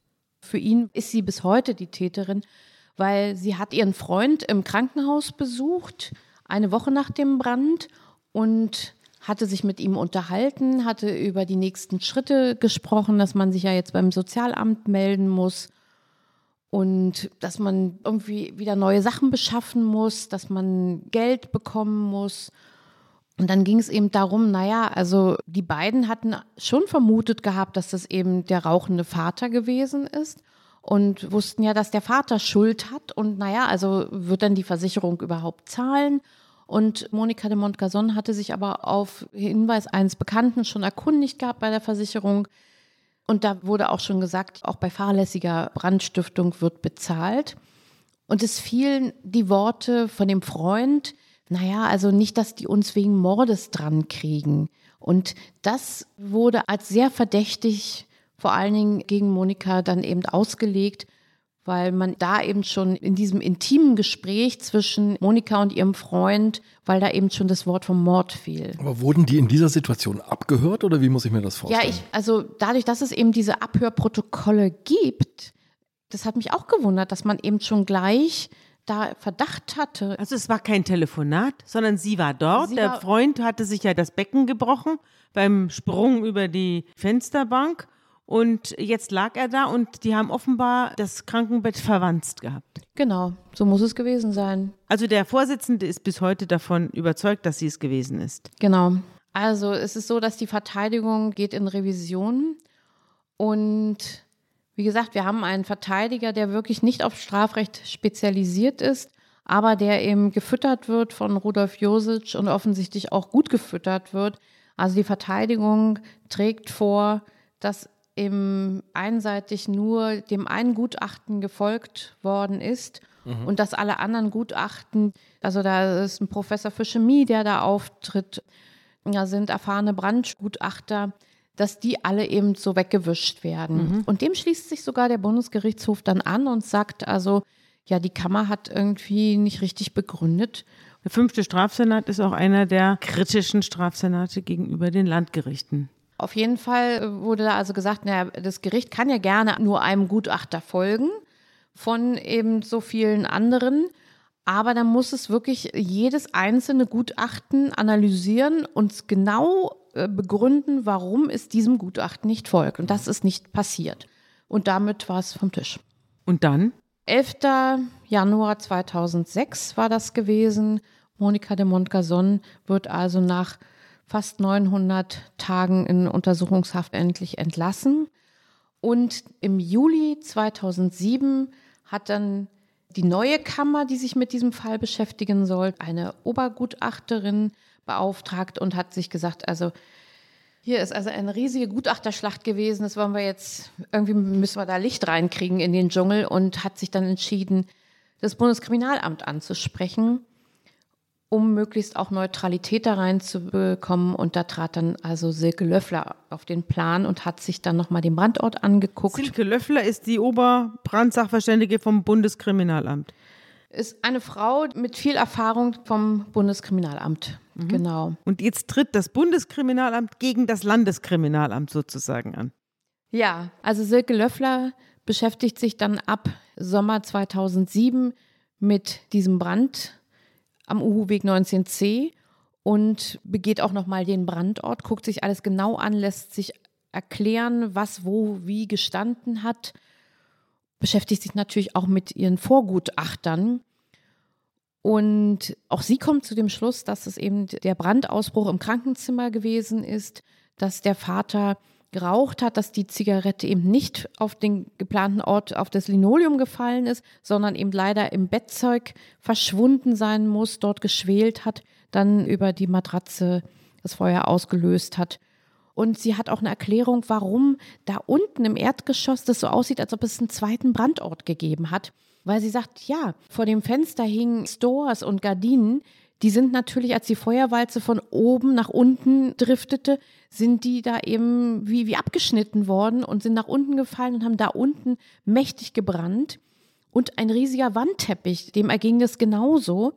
Für ihn ist sie bis heute die Täterin, weil sie hat ihren Freund im Krankenhaus besucht, eine Woche nach dem Brand und hatte sich mit ihm unterhalten, hatte über die nächsten Schritte gesprochen, dass man sich ja jetzt beim Sozialamt melden muss und dass man irgendwie wieder neue Sachen beschaffen muss, dass man Geld bekommen muss. Und dann ging es eben darum, naja, also die beiden hatten schon vermutet gehabt, dass das eben der rauchende Vater gewesen ist und wussten ja, dass der Vater Schuld hat. Und naja, also wird dann die Versicherung überhaupt zahlen? Und Monika de Montgazon hatte sich aber auf Hinweis eines Bekannten schon erkundigt gehabt bei der Versicherung. Und da wurde auch schon gesagt, auch bei fahrlässiger Brandstiftung wird bezahlt. Und es fielen die Worte von dem Freund, naja, also nicht, dass die uns wegen Mordes dran kriegen. Und das wurde als sehr verdächtig vor allen Dingen gegen Monika dann eben ausgelegt, weil man da eben schon in diesem intimen Gespräch zwischen Monika und ihrem Freund, weil da eben schon das Wort vom Mord fiel. Aber wurden die in dieser Situation abgehört oder wie muss ich mir das Ja, vorstellen? ich, also dadurch, dass es eben diese Abhörprotokolle gibt, das hat mich auch gewundert, dass man eben schon gleich da Verdacht hatte. Also es war kein Telefonat, sondern sie war dort. Sie der war- Freund hatte sich ja das Becken gebrochen beim Sprung über die Fensterbank. Und jetzt lag er da und die haben offenbar das Krankenbett verwanzt gehabt. Genau, so muss es gewesen sein. Also der Vorsitzende ist bis heute davon überzeugt, dass sie es gewesen ist. Genau. Also es ist so, dass die Verteidigung geht in Revision und wie gesagt, wir haben einen Verteidiger, der wirklich nicht auf Strafrecht spezialisiert ist, aber der eben gefüttert wird von Rudolf Josic und offensichtlich auch gut gefüttert wird. Also die Verteidigung trägt vor, dass eben einseitig nur dem einen Gutachten gefolgt worden ist und dass alle anderen Gutachten, also da ist ein Professor für Chemie, der da auftritt, da sind erfahrene Brandgutachter, dass die alle eben so weggewischt werden. Und dem schließt sich sogar der Bundesgerichtshof dann an und sagt also, ja, die Kammer hat irgendwie nicht richtig begründet. Der fünfte Strafsenat ist auch einer der kritischen Strafsenate gegenüber den Landgerichten. Auf jeden Fall wurde da also gesagt, naja, das Gericht kann ja gerne nur einem Gutachter folgen von eben so vielen anderen. Aber dann muss es wirklich jedes einzelne Gutachten analysieren und genau äh, begründen, warum es diesem Gutachten nicht folgt. Und das ist nicht passiert. Und damit war es vom Tisch. Und dann? 11. Januar 2006 war das gewesen. Monika de Montgazon wird also nach fast 900 Tagen in Untersuchungshaft endlich entlassen. Und im Juli 2007 hat dann die neue Kammer, die sich mit diesem Fall beschäftigen soll, eine Obergutachterin beauftragt und hat sich gesagt, also Hier ist also eine riesige Gutachterschlacht gewesen. Das wollen wir jetzt, irgendwie müssen wir da Licht reinkriegen in den Dschungel und hat sich dann entschieden, das Bundeskriminalamt anzusprechen, um möglichst auch Neutralität da reinzubekommen. Und da trat dann also Silke Löffler auf den Plan und hat sich dann nochmal den Brandort angeguckt. Silke Löffler ist die Oberbrandsachverständige vom Bundeskriminalamt. Ist eine Frau mit viel Erfahrung vom Bundeskriminalamt. Mhm. Genau. Und jetzt tritt das Bundeskriminalamt gegen das Landeskriminalamt sozusagen an. Ja, also Silke Löffler beschäftigt sich dann ab Sommer 2007 mit diesem Brand am Uhu-Weg 19c und begeht auch nochmal den Brandort, guckt sich alles genau an, lässt sich erklären, was wo wie gestanden hat, beschäftigt sich natürlich auch mit ihren Vorgutachtern. Und auch sie kommt zu dem Schluss, dass es eben der Brandausbruch im Krankenzimmer gewesen ist, dass der Vater geraucht hat, dass die Zigarette eben nicht auf den geplanten Ort, auf das Linoleum gefallen ist, sondern eben leider im Bettzeug verschwunden sein muss, dort geschwelt hat, dann über die Matratze das Feuer ausgelöst hat. Und sie hat auch eine Erklärung, warum da unten im Erdgeschoss das so aussieht, als ob es einen zweiten Brandort gegeben hat. Weil sie sagt, ja, vor dem Fenster hingen Stores und Gardinen, die sind natürlich, als die Feuerwalze von oben nach unten driftete, sind die da eben wie, wie abgeschnitten worden und sind nach unten gefallen und haben da unten mächtig gebrannt. Und ein riesiger Wandteppich, dem erging das genauso.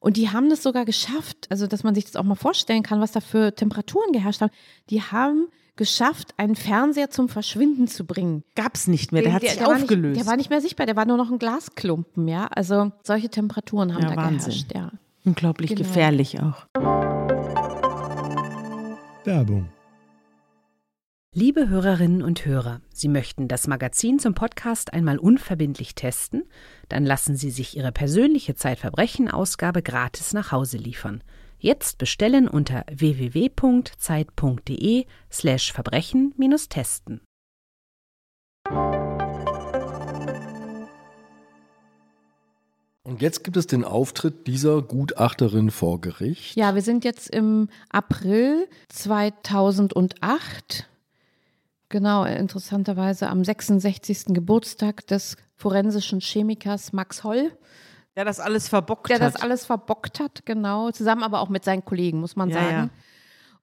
Und die haben das sogar geschafft, also dass man sich das auch mal vorstellen kann, was da für Temperaturen geherrscht haben. Die haben geschafft, einen Fernseher zum Verschwinden zu bringen. Gab es nicht mehr, der, hat sich der aufgelöst. Nicht, der war nicht mehr sichtbar, der war nur noch ein Glasklumpen, ja. Also solche Temperaturen haben Ja, da Wahnsinn. geherrscht, ja. Unglaublich Genau. gefährlich auch. Werbung. Liebe Hörerinnen und Hörer, Sie möchten das Magazin zum Podcast einmal unverbindlich testen? Dann lassen Sie sich Ihre persönliche Zeitverbrechen-Ausgabe gratis nach Hause liefern. Jetzt bestellen unter www.zeit.de Und jetzt gibt es den Auftritt dieser Gutachterin vor Gericht. Ja, wir sind jetzt im April 2008. Genau, interessanterweise am 66. Geburtstag des forensischen Chemikers Max Holl, Der das alles verbockt der hat. das alles verbockt hat, genau, zusammen aber auch mit seinen Kollegen, muss man Ja, sagen. ja.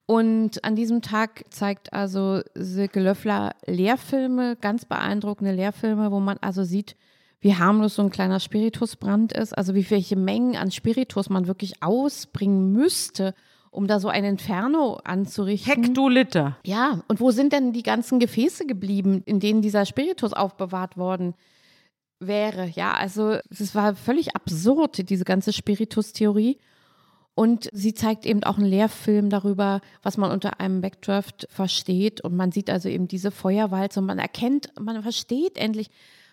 Und an diesem Tag zeigt also Silke Löffler Lehrfilme, ganz beeindruckende Lehrfilme, wo man also sieht, wie harmlos so ein kleiner Spiritusbrand ist, also wie welche Mengen an Spiritus man wirklich ausbringen müsste, um da so ein Inferno anzurichten. Hektoliter. Ja, und wo sind denn die ganzen Gefäße geblieben, in denen dieser Spiritus aufbewahrt worden wäre? Ja, also es war völlig absurd, diese ganze Spiritus-Theorie. Und sie zeigt eben auch einen Lehrfilm darüber, was man unter einem Backdraft versteht. Und man sieht also eben diese Feuerwalze und man erkennt, man versteht endlich,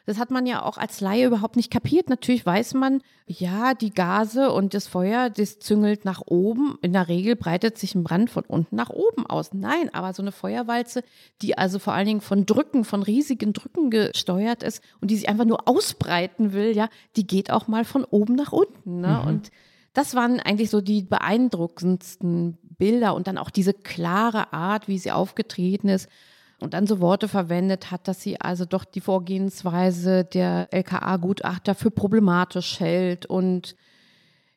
das hat man ja auch als Laie überhaupt nicht kapiert. Natürlich weiß man, ja, die Gase und das Feuer, das züngelt nach oben. In der Regel breitet sich ein Brand von unten nach oben aus. Nein, aber so eine Feuerwalze, die also vor allen Dingen von Drücken, von riesigen Drücken gesteuert ist und die sich einfach nur ausbreiten will, ja, die geht auch mal von oben nach unten. Ne? Und das waren eigentlich so die beeindruckendsten Bilder und dann auch diese klare Art, wie sie aufgetreten ist und dann so Worte verwendet hat, dass sie also doch die Vorgehensweise der LKA-Gutachter für problematisch hält und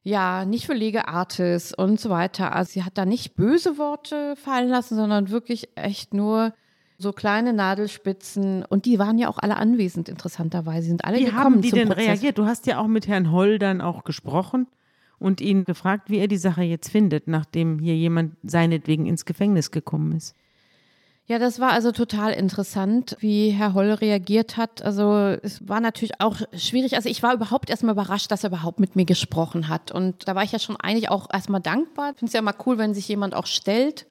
ja, nicht für Lege Artis und so weiter. Also sie hat da nicht böse Worte fallen lassen, sondern wirklich echt nur so kleine Nadelspitzen. Und die waren ja auch alle anwesend, interessanterweise. Sie sind alle Wie gekommen haben die denn Prozess. reagiert? Du hast ja auch mit Herrn Holl dann auch gesprochen und ihn gefragt, wie er die Sache jetzt findet, nachdem hier jemand seinetwegen ins Gefängnis gekommen ist. Ja, das war also total interessant, wie Herr Holl reagiert hat. Also es war natürlich auch schwierig. Also ich war überhaupt erstmal überrascht, dass er überhaupt mit mir gesprochen hat. Und da war ich ja schon eigentlich auch erstmal dankbar. Ich finde es ja mal cool, wenn sich jemand auch stellt.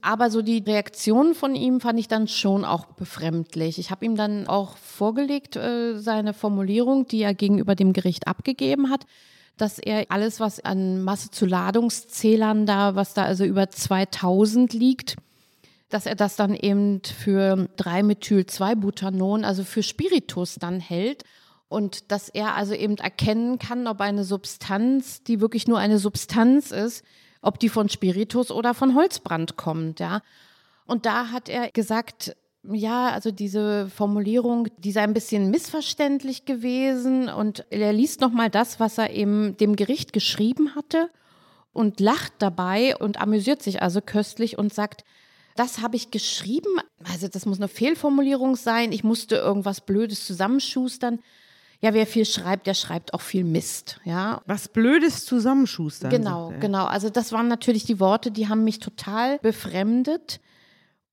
Aber so die Reaktion von ihm fand ich dann schon auch befremdlich. Ich habe ihm dann auch vorgelegt, äh, seine Formulierung, die er gegenüber dem Gericht abgegeben hat, dass er alles, was an Masse zu Ladungszählern da, was da also über 2000 liegt, dass er das dann eben für 3-Methyl-2-Butanon, also für Spiritus dann hält. Und dass er also eben erkennen kann, ob eine Substanz, die wirklich nur eine Substanz ist, ob die von Spiritus oder von Holzbrand kommt, ja. Und da hat er gesagt, ja, also diese Formulierung, die sei ein bisschen missverständlich gewesen und er liest nochmal das, was er eben dem Gericht geschrieben hatte und lacht dabei und amüsiert sich also köstlich und sagt, das habe ich geschrieben, also das muss eine Fehlformulierung sein, ich musste irgendwas Blödes zusammenschustern. Ja, wer viel schreibt, der schreibt auch viel Mist, ja. Was Blödes zusammenschustern. Genau, genau. Also das waren natürlich die Worte, die haben mich total befremdet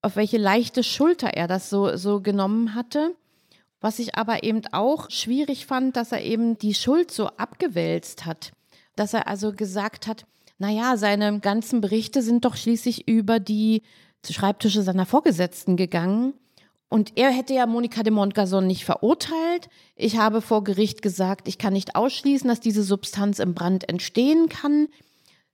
auf welche leichte Schulter er das so, so genommen hatte. Was ich aber eben auch schwierig fand, dass er eben die Schuld so abgewälzt hat. Dass er also gesagt hat, naja, seine ganzen Berichte sind doch schließlich über die Schreibtische seiner Vorgesetzten gegangen. Und er hätte ja Monika de Montgason nicht verurteilt. Ich habe vor Gericht gesagt, ich kann nicht ausschließen, dass diese Substanz im Brand entstehen kann.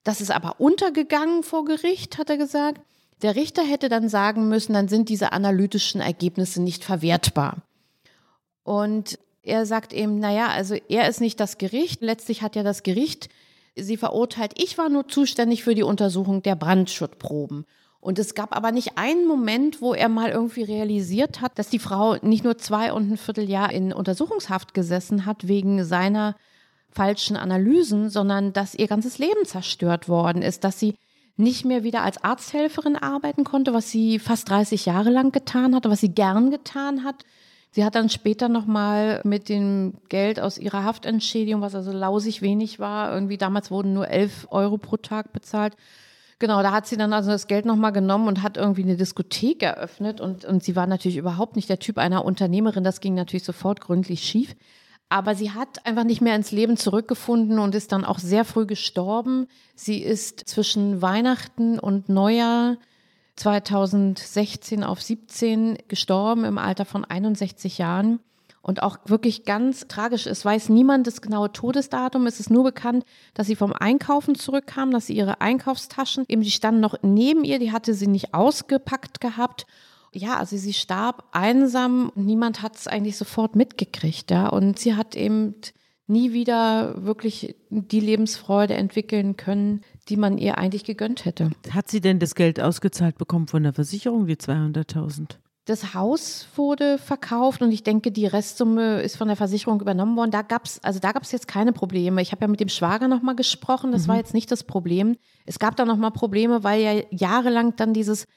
Das ist aber untergegangen vor Gericht, hat er gesagt. Der Richter hätte dann sagen müssen, dann sind diese analytischen Ergebnisse nicht verwertbar. Und er sagt eben, naja, also er ist nicht das Gericht. Letztlich hat ja das Gericht sie verurteilt. Ich war nur zuständig für die Untersuchung der Brandschutzproben. Und es gab aber nicht einen Moment, wo er mal irgendwie realisiert hat, dass die Frau nicht nur zwei und ein Vierteljahr in Untersuchungshaft gesessen hat wegen seiner falschen Analysen, sondern dass ihr ganzes Leben zerstört worden ist, dass sie nicht mehr wieder als Arzthelferin arbeiten konnte, was sie fast 30 Jahre lang getan hatte, was sie gern getan hat. Sie hat dann später nochmal mit dem Geld aus ihrer Haftentschädigung, was also lausig wenig war, irgendwie damals wurden nur 11 Euro pro Tag bezahlt. Genau, da hat sie dann also das Geld nochmal genommen und hat irgendwie eine Diskothek eröffnet und, und sie war natürlich überhaupt nicht der Typ einer Unternehmerin. Das ging natürlich sofort gründlich schief. Aber sie hat einfach nicht mehr ins Leben zurückgefunden und ist dann auch sehr früh gestorben. Sie ist zwischen Weihnachten und Neujahr 2016 auf 17 gestorben im Alter von 61 Jahren. Und auch wirklich ganz tragisch. Es weiß niemand das genaue Todesdatum. Es ist nur bekannt, dass sie vom Einkaufen zurückkam, dass sie ihre Einkaufstaschen, eben die standen noch neben ihr, die hatte sie nicht ausgepackt gehabt ja, also sie starb einsam niemand hat es eigentlich sofort mitgekriegt, ja. Und sie hat eben nie wieder wirklich die Lebensfreude entwickeln können, die man ihr eigentlich gegönnt hätte. Hat sie denn das Geld ausgezahlt bekommen von der Versicherung, die 200.000? Das Haus wurde verkauft und ich denke, die Restsumme ist von der Versicherung übernommen worden. Da gab's, also da gab's jetzt keine Probleme. Ich habe ja mit dem Schwager nochmal gesprochen. Das mhm. war jetzt nicht das Problem. Es gab da nochmal Probleme, weil ja jahrelang dann dieses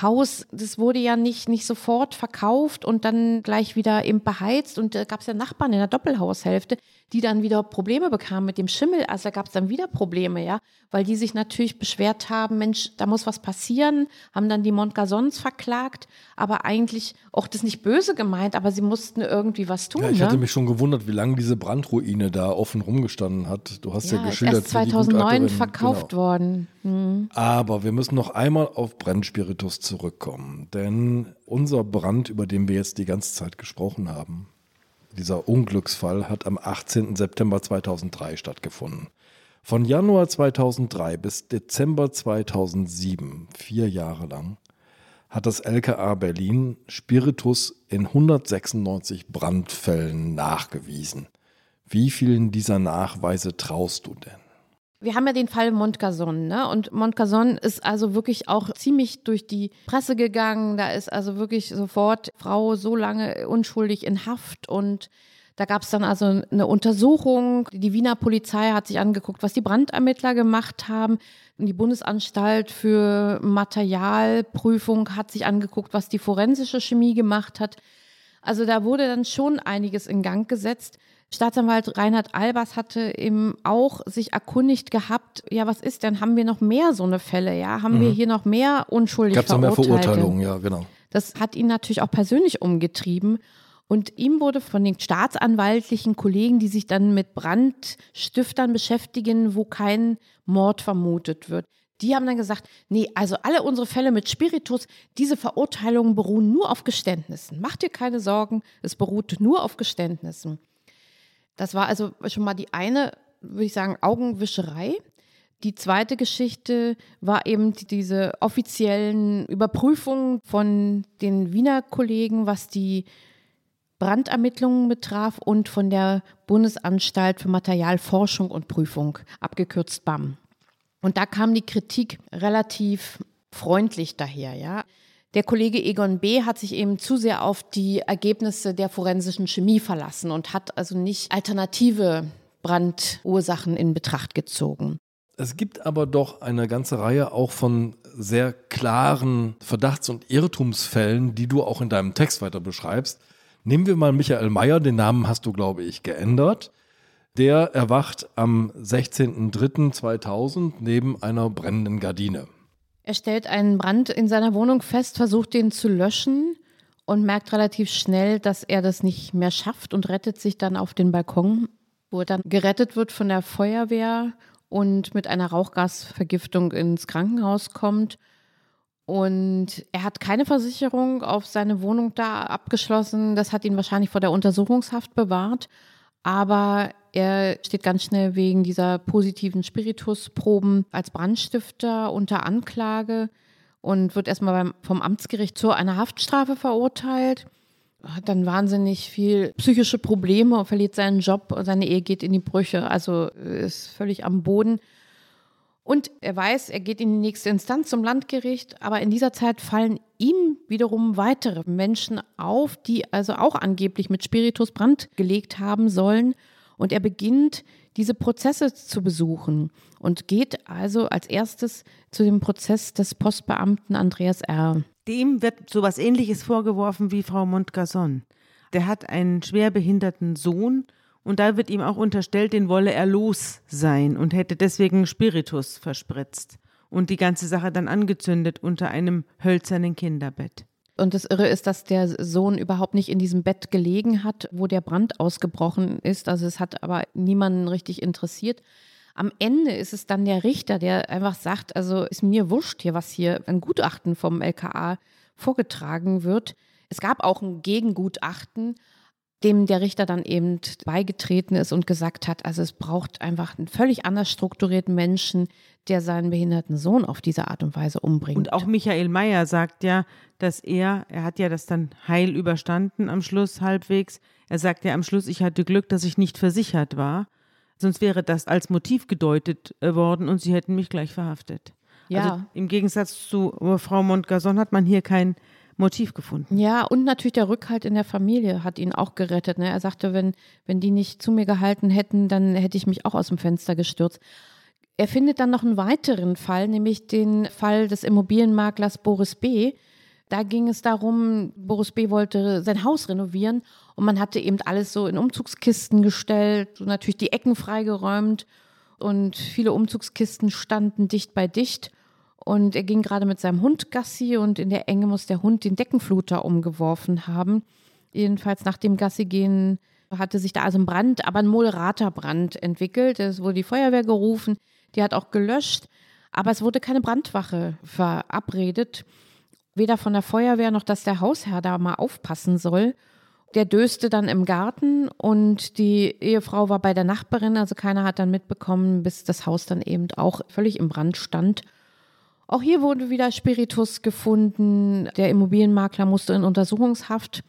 Haus, das wurde ja nicht, nicht sofort verkauft und dann gleich wieder eben beheizt. Und da gab es ja Nachbarn in der Doppelhaushälfte, die dann wieder Probleme bekamen mit dem Schimmel. Also da gab es dann wieder Probleme, ja, weil die sich natürlich beschwert haben, Mensch, da muss was passieren, haben dann die Montgasons verklagt, aber eigentlich auch das nicht böse gemeint, aber sie mussten irgendwie was tun. Ja, ich ne? hatte mich schon gewundert, wie lange diese Brandruine da offen rumgestanden hat. Du hast ja, ja geschildert, erst 2009 verkauft genau. worden. Hm. Aber wir müssen noch einmal auf Brennspiritus zurückkommen, denn unser Brand, über den wir jetzt die ganze Zeit gesprochen haben, dieser Unglücksfall hat am 18. September 2003 stattgefunden. Von Januar 2003 bis Dezember 2007, vier Jahre lang, hat das LKA Berlin Spiritus in 196 Brandfällen nachgewiesen. Wie vielen dieser Nachweise traust du denn? Wir haben ja den Fall Montcason, ne? Und Montcason ist also wirklich auch ziemlich durch die Presse gegangen. Da ist also wirklich sofort Frau so lange unschuldig in Haft und da gab es dann also eine Untersuchung. Die Wiener Polizei hat sich angeguckt, was die Brandermittler gemacht haben. Die Bundesanstalt für Materialprüfung hat sich angeguckt, was die forensische Chemie gemacht hat. Also da wurde dann schon einiges in Gang gesetzt. Staatsanwalt Reinhard Albers hatte eben auch sich erkundigt gehabt, ja, was ist denn, haben wir noch mehr so eine Fälle, ja? Haben mhm. wir hier noch mehr unschuldig Gab's Verurteilte? Gab es noch mehr Verurteilungen, ja, genau. Das hat ihn natürlich auch persönlich umgetrieben. Und ihm wurde von den staatsanwaltlichen Kollegen, die sich dann mit Brandstiftern beschäftigen, wo kein Mord vermutet wird, die haben dann gesagt, nee, also alle unsere Fälle mit Spiritus, diese Verurteilungen beruhen nur auf Geständnissen. Mach dir keine Sorgen, es beruht nur auf Geständnissen. Das war also schon mal die eine, würde ich sagen, Augenwischerei. Die zweite Geschichte war eben diese offiziellen Überprüfungen von den Wiener Kollegen, was die Brandermittlungen betraf und von der Bundesanstalt für Materialforschung und Prüfung, abgekürzt BAM. Und da kam die Kritik relativ freundlich daher, ja. Der Kollege Egon B. hat sich eben zu sehr auf die Ergebnisse der forensischen Chemie verlassen und hat also nicht alternative Brandursachen in Betracht gezogen. Es gibt aber doch eine ganze Reihe auch von sehr klaren Verdachts- und Irrtumsfällen, die du auch in deinem Text weiter beschreibst. Nehmen wir mal Michael Mayer, den Namen hast du, glaube ich, geändert. Der erwacht am 16.03.2000 neben einer brennenden Gardine. Er stellt einen Brand in seiner Wohnung fest, versucht den zu löschen und merkt relativ schnell, dass er das nicht mehr schafft und rettet sich dann auf den Balkon, wo er dann gerettet wird von der Feuerwehr und mit einer Rauchgasvergiftung ins Krankenhaus kommt. Und er hat keine Versicherung auf seine Wohnung da abgeschlossen. Das hat ihn wahrscheinlich vor der Untersuchungshaft bewahrt. Aber er steht ganz schnell wegen dieser positiven Spiritusproben als Brandstifter unter Anklage und wird erstmal beim, vom Amtsgericht zu einer Haftstrafe verurteilt. Hat dann wahnsinnig viel psychische Probleme, verliert seinen Job, seine Ehe geht in die Brüche, also ist völlig am Boden. Und er weiß, er geht in die nächste Instanz zum Landgericht, aber in dieser Zeit fallen ihm wiederum weitere Menschen auf, die also auch angeblich mit Spiritus Brand gelegt haben sollen. Und er beginnt, diese Prozesse zu besuchen und geht also als erstes zu dem Prozess des Postbeamten Andreas R. Dem wird sowas ähnliches vorgeworfen wie Frau Montgason. Der hat einen schwerbehinderten Sohn und da wird ihm auch unterstellt, den wolle er los sein und hätte deswegen Spiritus verspritzt und die ganze Sache dann angezündet unter einem hölzernen Kinderbett. Und das Irre ist, dass der Sohn überhaupt nicht in diesem Bett gelegen hat, wo der Brand ausgebrochen ist. Also es hat aber niemanden richtig interessiert. Am Ende ist es dann der Richter, der einfach sagt, also ist mir wurscht hier, was hier ein Gutachten vom LKA vorgetragen wird. Es gab auch ein Gegengutachten dem der Richter dann eben beigetreten ist und gesagt hat, also es braucht einfach einen völlig anders strukturierten Menschen, der seinen behinderten Sohn auf diese Art und Weise umbringt. Und auch Michael Mayer sagt ja, dass er, er hat ja das dann heil überstanden am Schluss halbwegs. Er sagt ja am Schluss, ich hatte Glück, dass ich nicht versichert war. Sonst wäre das als Motiv gedeutet äh, worden und sie hätten mich gleich verhaftet. Ja. Also im Gegensatz zu Frau Montgason hat man hier kein Motiv gefunden. Ja, und natürlich der Rückhalt in der Familie hat ihn auch gerettet. Ne? Er sagte, wenn, wenn die nicht zu mir gehalten hätten, dann hätte ich mich auch aus dem Fenster gestürzt. Er findet dann noch einen weiteren Fall, nämlich den Fall des Immobilienmaklers Boris B. Da ging es darum, Boris B. wollte sein Haus renovieren und man hatte eben alles so in Umzugskisten gestellt, so natürlich die Ecken freigeräumt und viele Umzugskisten standen dicht bei dicht. Und er ging gerade mit seinem Hund Gassi und in der Enge muss der Hund den Deckenfluter umgeworfen haben. Jedenfalls nach dem Gassi gehen hatte sich da also ein Brand, aber ein moderater Brand entwickelt. Es wurde die Feuerwehr gerufen, die hat auch gelöscht, aber es wurde keine Brandwache verabredet. Weder von der Feuerwehr noch, dass der Hausherr da mal aufpassen soll. Der döste dann im Garten und die Ehefrau war bei der Nachbarin, also keiner hat dann mitbekommen, bis das Haus dann eben auch völlig im Brand stand. Auch hier wurde wieder Spiritus gefunden. Der Immobilienmakler musste in Untersuchungshaft.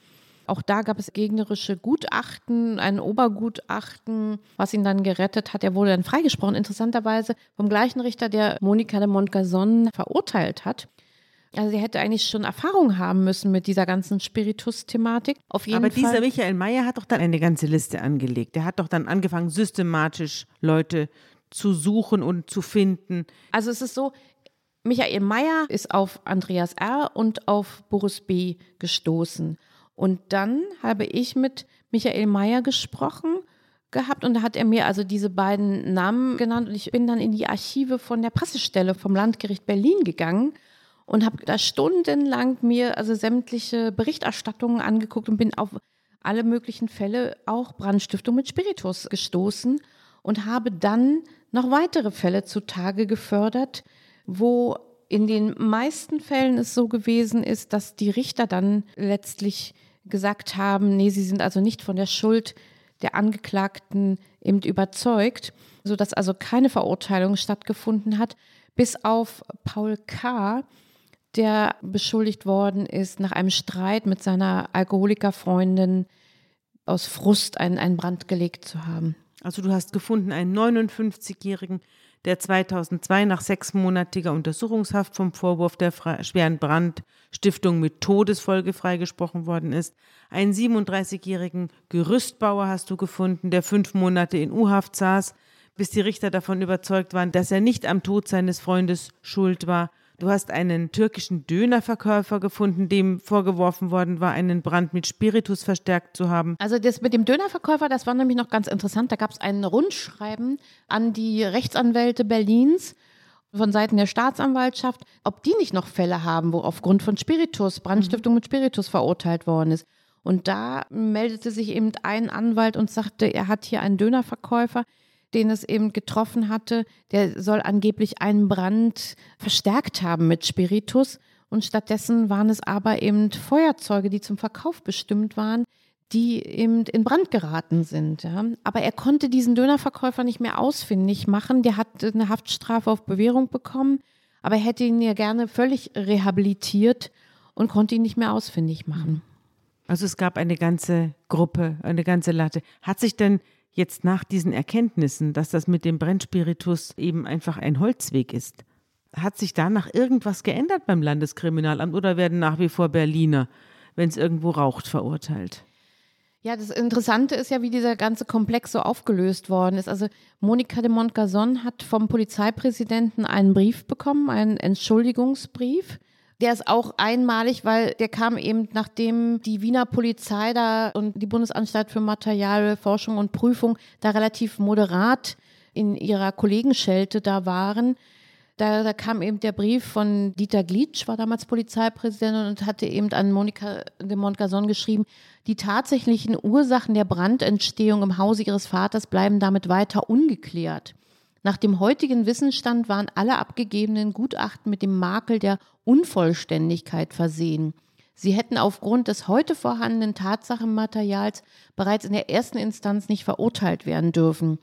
Auch da gab es gegnerische Gutachten, ein Obergutachten, was ihn dann gerettet hat. Er wurde dann freigesprochen, interessanterweise vom gleichen Richter, der Monika de Montgazon verurteilt hat. Also sie hätte eigentlich schon Erfahrung haben müssen mit dieser ganzen Spiritus-Thematik. Auf jeden Aber Fall. dieser Michael Mayer hat doch dann eine ganze Liste angelegt. Der hat doch dann angefangen, systematisch Leute zu suchen und zu finden. Also es ist so, Michael Mayer ist auf Andreas R. und auf Boris B. gestoßen. Und dann habe ich mit Michael Mayer gesprochen gehabt und da hat er mir also diese beiden Namen genannt und ich bin dann in die Archive von der Pressestelle vom Landgericht Berlin gegangen und habe da stundenlang mir also sämtliche Berichterstattungen angeguckt und bin auf alle möglichen Fälle, auch Brandstiftung mit Spiritus gestoßen und habe dann noch weitere Fälle zutage gefördert, wo in den meisten Fällen es so gewesen ist, dass die Richter dann letztlich gesagt haben, nee, sie sind also nicht von der Schuld der Angeklagten eben überzeugt, sodass also keine Verurteilung stattgefunden hat, bis auf Paul K., der beschuldigt worden ist, nach einem Streit mit seiner Alkoholikerfreundin aus Frust einen, einen Brand gelegt zu haben. Also du hast gefunden einen 59-jährigen der 2002 nach sechsmonatiger Untersuchungshaft vom Vorwurf der schweren Brandstiftung mit Todesfolge freigesprochen worden ist. Einen 37-jährigen Gerüstbauer hast du gefunden, der fünf Monate in U-Haft saß, bis die Richter davon überzeugt waren, dass er nicht am Tod seines Freundes schuld war. Du hast einen türkischen Dönerverkäufer gefunden, dem vorgeworfen worden war, einen Brand mit Spiritus verstärkt zu haben. Also das mit dem Dönerverkäufer, das war nämlich noch ganz interessant. Da gab es ein Rundschreiben an die Rechtsanwälte Berlins von Seiten der Staatsanwaltschaft, ob die nicht noch Fälle haben, wo aufgrund von Spiritus, Brandstiftung mit Spiritus verurteilt worden ist. Und da meldete sich eben ein Anwalt und sagte, er hat hier einen Dönerverkäufer, den es eben getroffen hatte, der soll angeblich einen Brand verstärkt haben mit Spiritus. Und stattdessen waren es aber eben Feuerzeuge, die zum Verkauf bestimmt waren, die eben in Brand geraten sind. Ja. Aber er konnte diesen Dönerverkäufer nicht mehr ausfindig machen. Der hat eine Haftstrafe auf Bewährung bekommen, aber er hätte ihn ja gerne völlig rehabilitiert und konnte ihn nicht mehr ausfindig machen. Also es gab eine ganze Gruppe, eine ganze Latte. Hat sich denn jetzt nach diesen Erkenntnissen, dass das mit dem Brennspiritus eben einfach ein Holzweg ist, hat sich danach irgendwas geändert beim Landeskriminalamt oder werden nach wie vor Berliner, wenn es irgendwo raucht, verurteilt? Ja, das Interessante ist ja, wie dieser ganze Komplex so aufgelöst worden ist. Also Monika de Montgazon hat vom Polizeipräsidenten einen Brief bekommen, einen Entschuldigungsbrief der ist auch einmalig, weil der kam eben, nachdem die Wiener Polizei da und die Bundesanstalt für Materialforschung und Prüfung da relativ moderat in ihrer Kollegenschelte da waren. Da, da, kam eben der Brief von Dieter Glitsch, war damals Polizeipräsident und hatte eben an Monika de Montgazon geschrieben, die tatsächlichen Ursachen der Brandentstehung im Hause ihres Vaters bleiben damit weiter ungeklärt. Nach dem heutigen Wissensstand waren alle abgegebenen Gutachten mit dem Makel der Unvollständigkeit versehen. Sie hätten aufgrund des heute vorhandenen Tatsachenmaterials bereits in der ersten Instanz nicht verurteilt werden dürfen.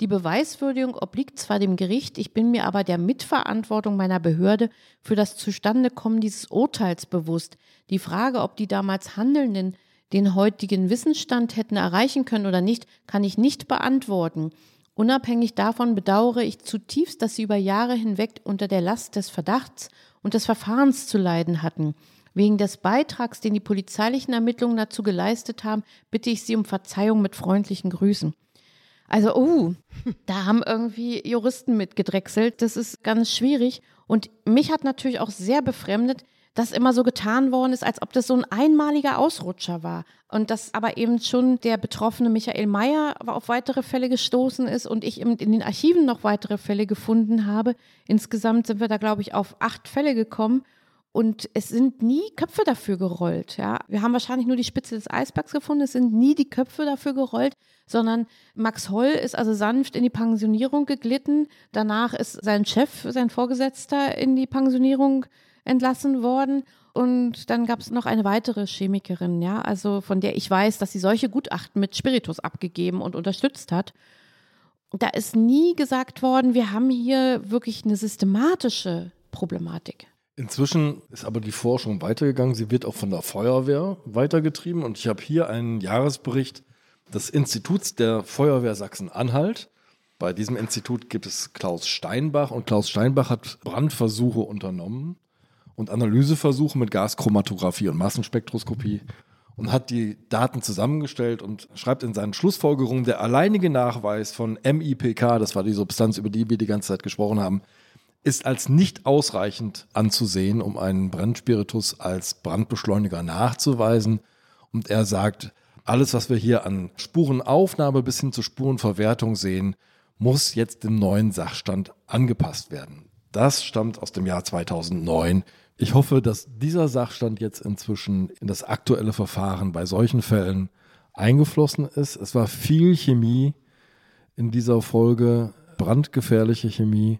Die Beweiswürdigung obliegt zwar dem Gericht, ich bin mir aber der Mitverantwortung meiner Behörde für das Zustandekommen dieses Urteils bewusst. Die Frage, ob die damals Handelnden den heutigen Wissensstand hätten erreichen können oder nicht, kann ich nicht beantworten. Unabhängig davon bedauere ich zutiefst, dass sie über Jahre hinweg unter der Last des Verdachts und des Verfahrens zu leiden hatten. Wegen des Beitrags, den die polizeilichen Ermittlungen dazu geleistet haben, bitte ich Sie um Verzeihung mit freundlichen Grüßen. Also, oh, *laughs* da haben irgendwie Juristen mitgedrechselt. Das ist ganz schwierig. Und mich hat natürlich auch sehr befremdet, dass immer so getan worden ist, als ob das so ein einmaliger Ausrutscher war. Und dass aber eben schon der betroffene Michael Mayer auf weitere Fälle gestoßen ist und ich in den Archiven noch weitere Fälle gefunden habe. Insgesamt sind wir da, glaube ich, auf acht Fälle gekommen. Und es sind nie Köpfe dafür gerollt. Ja. Wir haben wahrscheinlich nur die Spitze des Eisbergs gefunden. Es sind nie die Köpfe dafür gerollt, sondern Max Holl ist also sanft in die Pensionierung geglitten. Danach ist sein Chef, sein Vorgesetzter in die Pensionierung entlassen worden. Und dann gab es noch eine weitere Chemikerin, ja, also von der ich weiß, dass sie solche Gutachten mit Spiritus abgegeben und unterstützt hat. Da ist nie gesagt worden, wir haben hier wirklich eine systematische Problematik. Inzwischen ist aber die Forschung weitergegangen. Sie wird auch von der Feuerwehr weitergetrieben. Und ich habe hier einen Jahresbericht des Instituts der Feuerwehr Sachsen-Anhalt. Bei diesem Institut gibt es Klaus Steinbach und Klaus Steinbach hat Brandversuche unternommen und Analyseversuche mit Gaschromatographie und Massenspektroskopie und hat die Daten zusammengestellt und schreibt in seinen Schlussfolgerungen, der alleinige Nachweis von MIPK, das war die Substanz, über die wir die ganze Zeit gesprochen haben, ist als nicht ausreichend anzusehen, um einen Brandspiritus als Brandbeschleuniger nachzuweisen. Und er sagt, alles, was wir hier an Spurenaufnahme bis hin zur Spurenverwertung sehen, muss jetzt dem neuen Sachstand angepasst werden. Das stammt aus dem Jahr 2009. Ich hoffe, dass dieser Sachstand jetzt inzwischen in das aktuelle Verfahren bei solchen Fällen eingeflossen ist. Es war viel Chemie in dieser Folge, brandgefährliche Chemie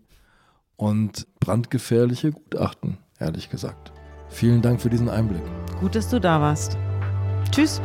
und brandgefährliche Gutachten, ehrlich gesagt. Vielen Dank für diesen Einblick. Gut, dass du da warst. Tschüss.